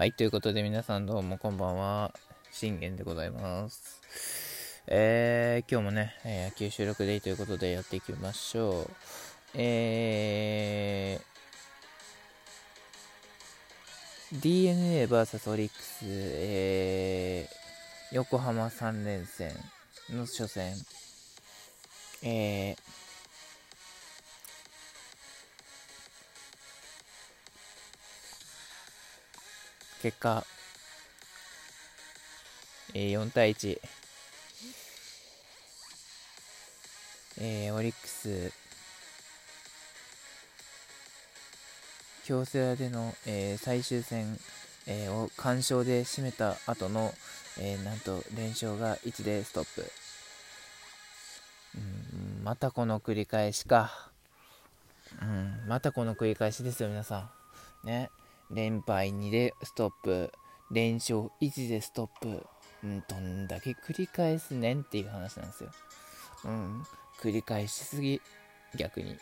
はい、ということで皆さんどうもこんばんは。信玄でございます。えー、今日もね、野球収録でいいということでやっていきましょう。えー、DNA vs オリックス、えー、横浜3連戦の初戦、えー、結果、えー、4対1、えー、オリックス、京セラでの、えー、最終戦、えー、を完勝で締めた後の、えー、なんと連勝が1でストップ。うん、またこの繰り返しか。うん、またこの繰り返しですよ、皆さん。ね。連敗2でストップ、連勝1でストップ、うん、どんだけ繰り返すねんっていう話なんですよ。うん、繰り返しすぎ、逆に。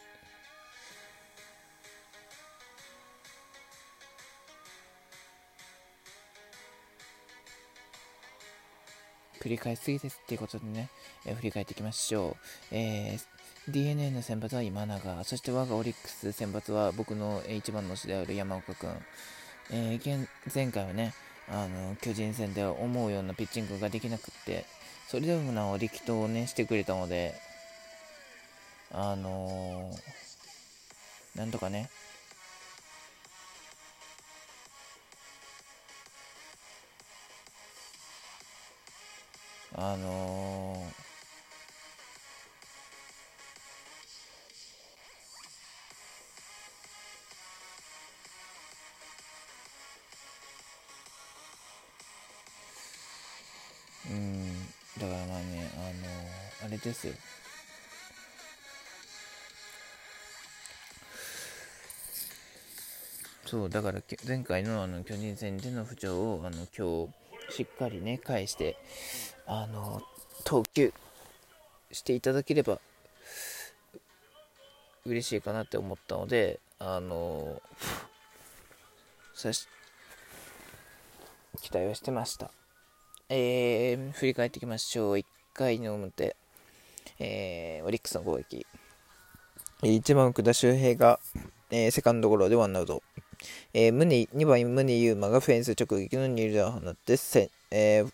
繰り返しすぎですっていうことでね、えー、振り返っていきましょう。えー DNA の先発は今永、そして我がオリックス先発は僕の一番の推しである山岡君。えー、前回はね、あの巨人戦で思うようなピッチングができなくって、それでもなお力投をね、してくれたので、あのー、なんとかね、あのーうん。だからまあねあのあれですよ。そうだから前回のあの巨人戦での不調をあの今日しっかりね返してあの投球していただければ嬉しいかなって思ったのであのさし期待はしてました。えー、振り返っていきましょう1回の表えー、オリックスの攻撃。1番福田周平が、えー、セカンドゴロでワンアウト。えー、宗2番宗優馬がフェンス直撃の二塁打を放ってせ、えー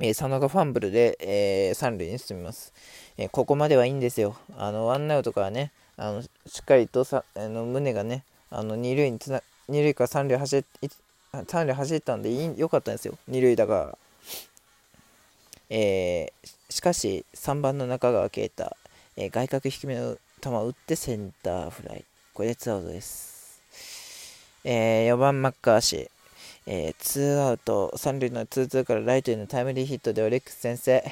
えー、佐野がファンブルで、えー、三塁に進みます、えー、ここまではいいんですよ。あのワンアウトからね、あのしっかりとさあの宗がね、あの二塁につな二塁から三塁走っ三塁走ったんでいいよかったんですよ、二塁打が。えー、しかし3番の中川圭太、えー、外角低めの球を打ってセンターフライ。これでツーアウトです、えー、4番マッカーシー、えー、ツーアウト。3塁のツーツーからライトへのタイムリーヒットでオリックス先制、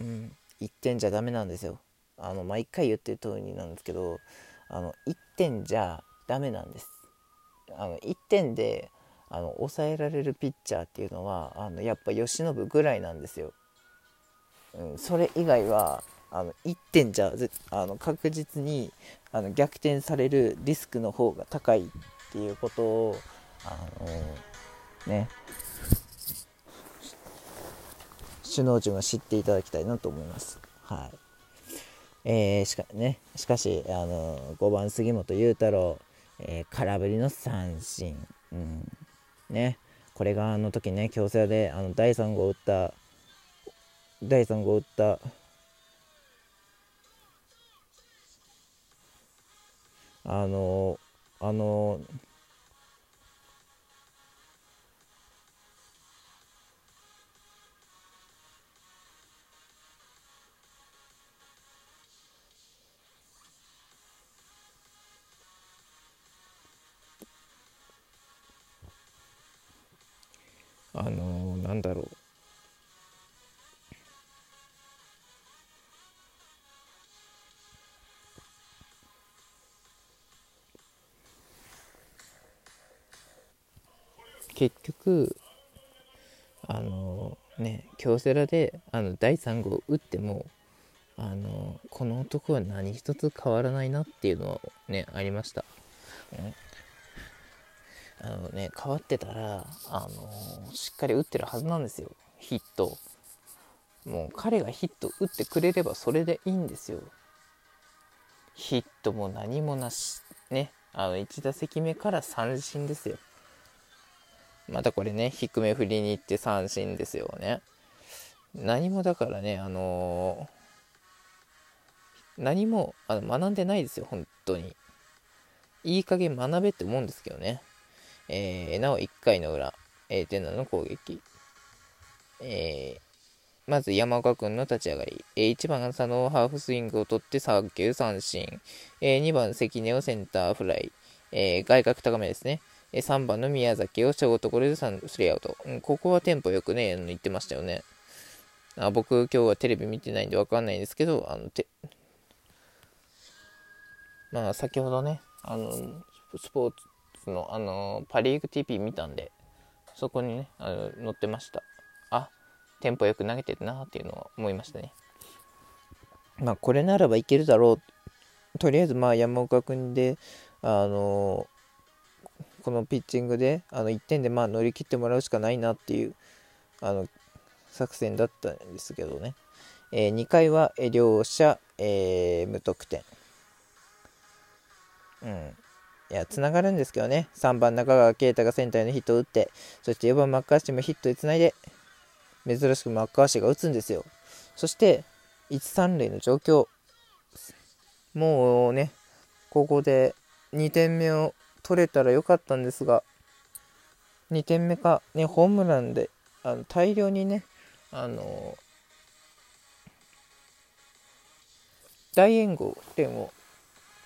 うん、1点じゃダメなんですよ。あの毎回言ってる通りなんですけどあの1点じゃダメなんです。あの1点であの抑えられるピッチャーっていうのはあのやっぱ由伸ぐらいなんですよ。うん、それ以外はあの1点じゃあの確実にあの逆転されるリスクの方が高いっていうことをあのね。首脳陣は知っていただきたいなと思います。はい。えー、しかね、しかしあの5番杉本裕太郎、えー、空振りの三振、うん。ね。これがあの時ね京セラであの第3号を打った第3号を打ったあのあのあのー、なんだろう。結局あのね京セラであの第3号打ってもあのこの男は何一つ変わらないなっていうのはねありました、あのね変わってたら、あのしっかり打ってるはずなんですよ。ヒット。もう彼がヒット打ってくれればそれでいいんですよ。ヒットも何もなし。ね。あの1打席目から三振ですよ。またこれね低め振りに行って三振ですよね。何もだからねあのー、何もあの学んでないですよ本当に。いい加減学べって思うんですけどね。えー、なお1回の裏、えー、テナの攻撃。えー、まず山岡君の立ち上がり、えー、1番佐野をハーフスイングを取って3球三振、えー、2番関根をセンターフライ、えー、外角高めですね、え3番の宮崎をショートゴロでスリーアウト、うん、ここはテンポよくね言ってましたよね。あ僕今日はテレビ見てないんでわかんないんですけどあのてまあ先ほどねあのスポーツのあのパ・リーグ TP 見たんでそこにねあの載ってましたあテンポよく投げてるなっていうのを思いましたね。まあこれならばいけるだろう。とりあえずまあ山岡君で、あのこのピッチングであの1点でまあ乗り切ってもらうしかないなっていうあの作戦だったんですけどね。えー、2回は両者、えー、無得点。うん。いや、つながるんですけどね。3番中川圭太がセンターのヒットを打って、そして4番マッカーシーもヒットでつないで、珍しくマッカーシーが打つんですよ。そして、1、3塁の状況。もうね、ここで2点目を取れたらよかったんですが、2点目か、ね、ホームランであの大量にね、あの大援護点を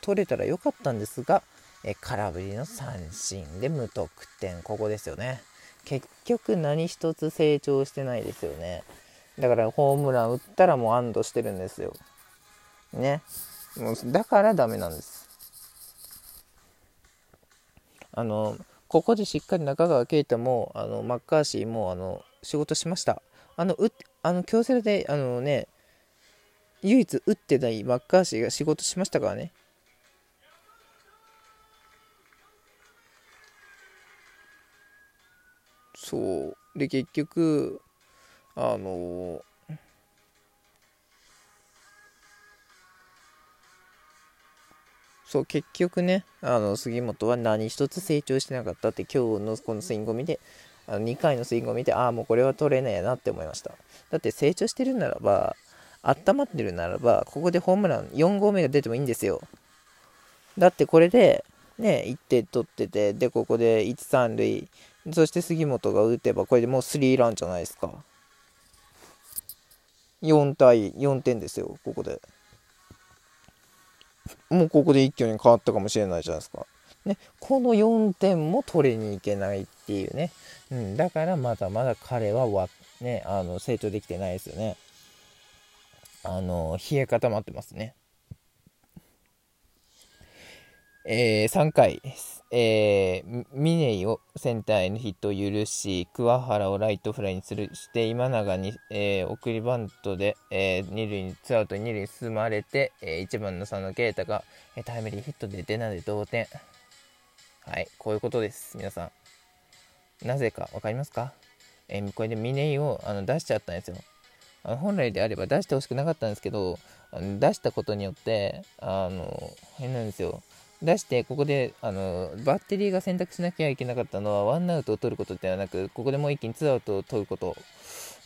取れたらよかったんですが、え空振りの三振で無得点、ここですよね。結局何一つ成長してないですよね。だからホームラン打ったらもう安堵してるんですよ。ね。もうだからダメなんです。あの、ここでしっかり中川圭太も、あの、マッカーシーも、あの、仕事しました。あの、うあの、京セラで、あのね、唯一打ってないマッカーシーが仕事しましたからね。そう。で、結局、あのそう、結局ね、あの、杉本は何一つ成長してなかったって、今日のこのスイングを見て、あの2回のスイングを見て、ああ、もうこれは取れねえなって思いました。だって成長してるならば、温まってるならば、ここでホームラン4号目が出てもいいんですよ。だってこれで、ね、1点取ってて、で、ここで1、3塁、そして杉本が打てば、これでもうスリーランじゃないですか。4対4点ですよ、ここで。もうここで一挙に変わったかもしれないじゃないですか。ね、この4点も取りに行けないっていうね。うん、だからまだまだ彼はわ、ね、あの成長できてないですよね。あの、冷え固まってますね。えー、3回、えー、ミネイをセンターへのヒットを許し、桑原をライトフライにするして、今永に、えー、送りバントで、えー、二塁に、ツアウト二塁に進まれて、えー、1番の佐野啓太が、えー、タイムリーヒットで出なで同点。はい、こういうことです、皆さん。なぜか分かりますか、えー、これでミネイをあの出しちゃったんですよ。あの本来であれば出してほしくなかったんですけど、出したことによって、あの、変なんですよ。出して、ここであのバッテリーが選択しなきゃいけなかったのは、ワンアウトを取ることではなく、ここでもう一気にツーアウトを取ること、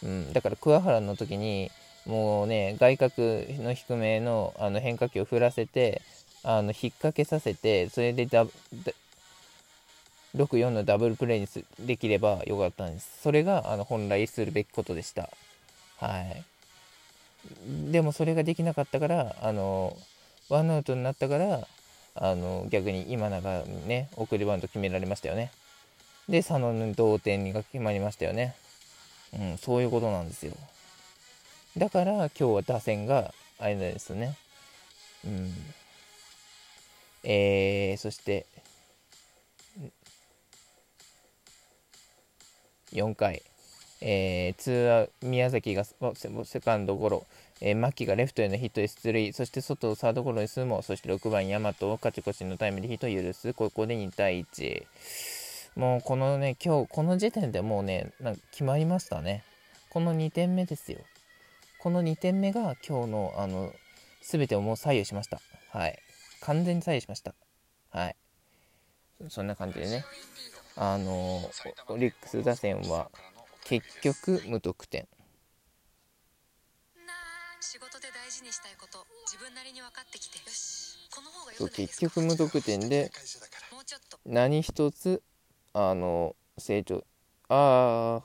うん、だから桑原の時に、もうね、外角の低めのあの変化球を振らせて、あの引っ掛けさせて、それでダ6-4のダブルプレーにできればよかったんです。それがあの本来するべきことでした。はい。でもそれができなかったから、あの、ワンアウトになったから、あの逆に今永にね送りバント決められましたよね。で佐野の同点にが決まりましたよね。うんそういうことなんですよ。だから今日は打線があれですね。うん。えー、そして4回、えー、ツーア宮崎がセカンドゴロ、えー、牧がレフトへのヒットで出塁、そして外をサードゴロに進も、そして6番大和を勝ち越しのタイムリーヒットを許す、ここで2対1。もうこのね、今日、この時点でもうね、なんか決まりましたね。この2点目ですよ。この2点目が今日の、あの、全てをもう左右しました。はい。完全に左右しました。はい。そんな感じでね。あの、オリックス打線は結局無得点。仕事で大事にしたいこと自分なりに分かってきてよしこの方がそう結局無得点で何一つあの成長ああ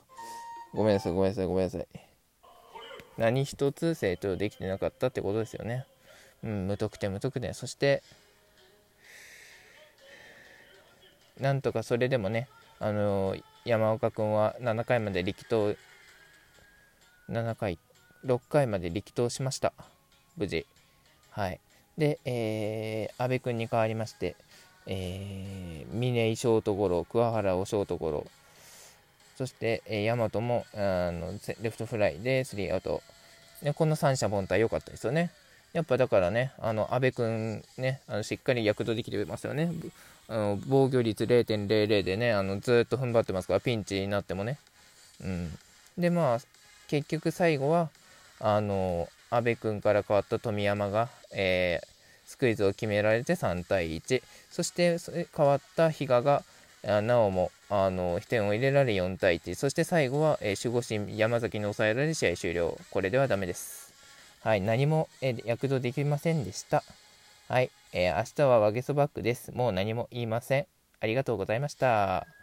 ごめんなさいごめんなさいごめんなさい。何一つ成長できてなかったってことですよね。うん無得点無得点。そしてなんとかそれでもねあの山岡君は7回まで力投7回6回まで力投しました無事はいで、えー、阿部君に代わりましてえー、峰井ショートゴロ桑原をショートゴロそして、えー、大和もあのレフトフライでスリーアウトでこの三者凡退良かったですよねやっぱだからね、あの、阿部君ね、あのしっかり躍動できてますよね。あの防御率0.00でね、あのずっと踏ん張ってますから、ピンチになってもね。うん。で、まあ、結局最後は、あの、阿部君から変わった富山が、えー、スクイズを決められて3対1。そして変わった比嘉が、なおもあの1点を入れられ4対1。そして最後は、えー、守護神山崎に抑えられ試合終了。これではダメです。はい、何も、え躍動できませんでした。はい、えー、明日はワゲソバックです。もう何も言いません。ありがとうございました。